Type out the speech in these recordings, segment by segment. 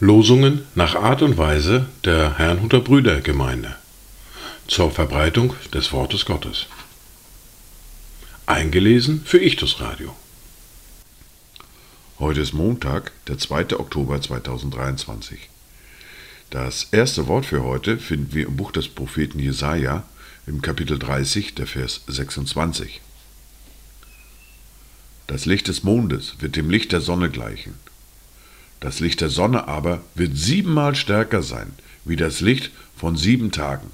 Losungen nach Art und Weise der Herrnhuter Brüdergemeinde zur Verbreitung des Wortes Gottes. Eingelesen für Ichtus Radio. Heute ist Montag, der 2. Oktober 2023. Das erste Wort für heute finden wir im Buch des Propheten Jesaja im Kapitel 30, der Vers 26. Das Licht des Mondes wird dem Licht der Sonne gleichen. Das Licht der Sonne aber wird siebenmal stärker sein, wie das Licht von sieben Tagen,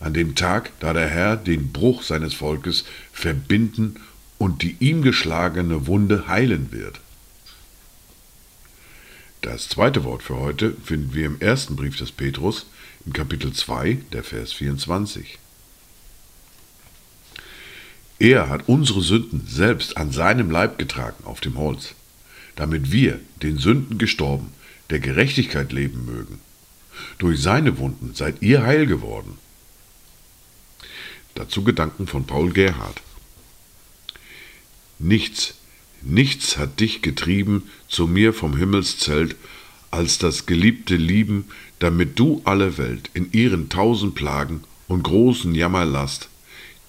an dem Tag, da der Herr den Bruch seines Volkes verbinden und die ihm geschlagene Wunde heilen wird. Das zweite Wort für heute finden wir im ersten Brief des Petrus, im Kapitel 2, der Vers 24. Er hat unsere Sünden selbst an seinem Leib getragen auf dem Holz damit wir, den Sünden gestorben, der Gerechtigkeit leben mögen. Durch seine Wunden seid ihr heil geworden. Dazu Gedanken von Paul Gerhard. Nichts, nichts hat dich getrieben zu mir vom Himmelszelt, als das geliebte Lieben, damit du alle Welt in ihren tausend Plagen und großen Jammerlast,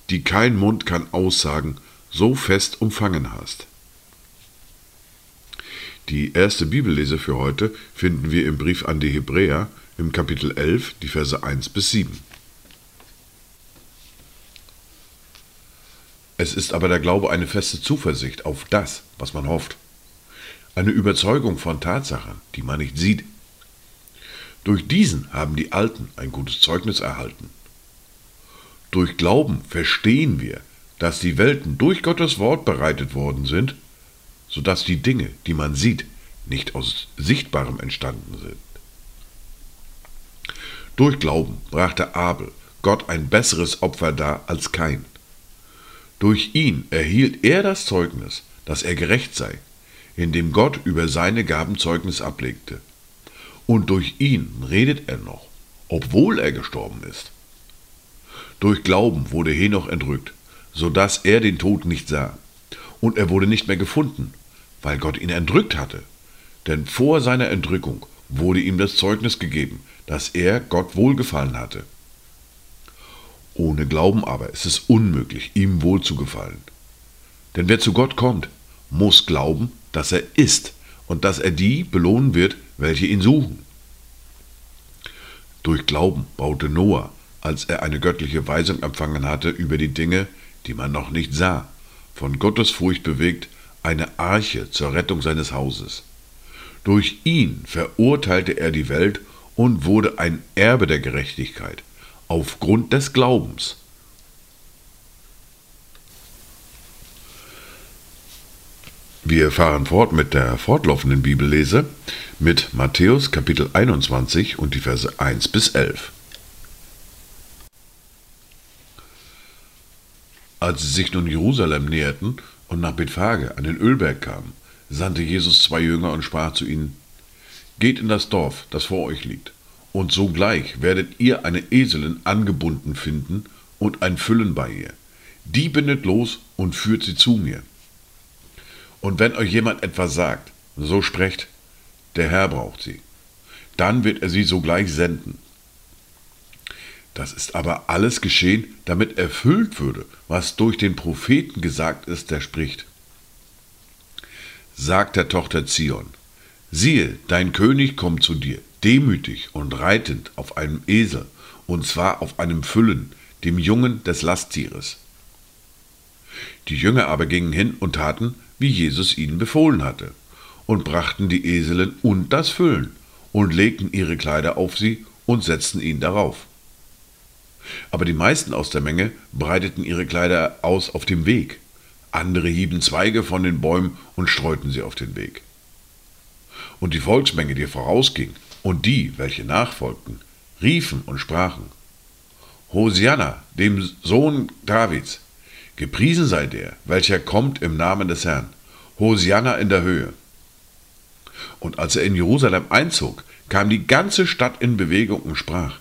die kein Mund kann aussagen, so fest umfangen hast. Die erste Bibellese für heute finden wir im Brief an die Hebräer im Kapitel 11, die Verse 1 bis 7. Es ist aber der Glaube eine feste Zuversicht auf das, was man hofft. Eine Überzeugung von Tatsachen, die man nicht sieht. Durch diesen haben die Alten ein gutes Zeugnis erhalten. Durch Glauben verstehen wir, dass die Welten durch Gottes Wort bereitet worden sind sodass die Dinge, die man sieht, nicht aus Sichtbarem entstanden sind. Durch Glauben brachte Abel Gott ein besseres Opfer dar als kein. Durch ihn erhielt er das Zeugnis, dass er gerecht sei, indem Gott über seine Gaben Zeugnis ablegte. Und durch ihn redet er noch, obwohl er gestorben ist. Durch Glauben wurde Henoch entrückt, so dass er den Tod nicht sah. Und er wurde nicht mehr gefunden, weil Gott ihn entrückt hatte. Denn vor seiner Entrückung wurde ihm das Zeugnis gegeben, dass er Gott wohlgefallen hatte. Ohne Glauben aber ist es unmöglich, ihm wohlzugefallen. Denn wer zu Gott kommt, muss glauben, dass er ist und dass er die belohnen wird, welche ihn suchen. Durch Glauben baute Noah, als er eine göttliche Weisung empfangen hatte über die Dinge, die man noch nicht sah, von Gottes Furcht bewegt, eine Arche zur Rettung seines Hauses. Durch ihn verurteilte er die Welt und wurde ein Erbe der Gerechtigkeit aufgrund des Glaubens. Wir fahren fort mit der fortlaufenden Bibellese mit Matthäus Kapitel 21 und die Verse 1 bis 11. Als sie sich nun Jerusalem näherten, und nach Bethphage an den Ölberg kamen, sandte Jesus zwei Jünger und sprach zu ihnen, Geht in das Dorf, das vor euch liegt, und sogleich werdet ihr eine Eselin angebunden finden und ein Füllen bei ihr. Die bindet los und führt sie zu mir. Und wenn euch jemand etwas sagt, so sprecht, der Herr braucht sie. Dann wird er sie sogleich senden. Das ist aber alles geschehen, damit erfüllt würde, was durch den Propheten gesagt ist, der spricht. Sagt der Tochter Zion, siehe, dein König kommt zu dir, demütig und reitend auf einem Esel, und zwar auf einem Füllen, dem Jungen des Lasttieres. Die Jünger aber gingen hin und taten, wie Jesus ihnen befohlen hatte, und brachten die Eselin und das Füllen, und legten ihre Kleider auf sie und setzten ihn darauf. Aber die meisten aus der Menge breiteten ihre Kleider aus auf dem Weg. Andere hieben Zweige von den Bäumen und streuten sie auf den Weg. Und die Volksmenge, die vorausging, und die, welche nachfolgten, riefen und sprachen, Hosianna, dem Sohn Davids, gepriesen sei der, welcher kommt im Namen des Herrn, Hosianna in der Höhe. Und als er in Jerusalem einzog, kam die ganze Stadt in Bewegung und sprach,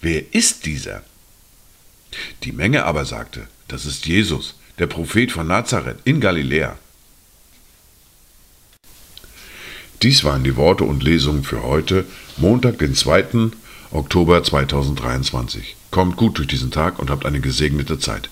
Wer ist dieser? Die Menge aber sagte, das ist Jesus, der Prophet von Nazareth in Galiläa. Dies waren die Worte und Lesungen für heute, Montag, den 2. Oktober 2023. Kommt gut durch diesen Tag und habt eine gesegnete Zeit.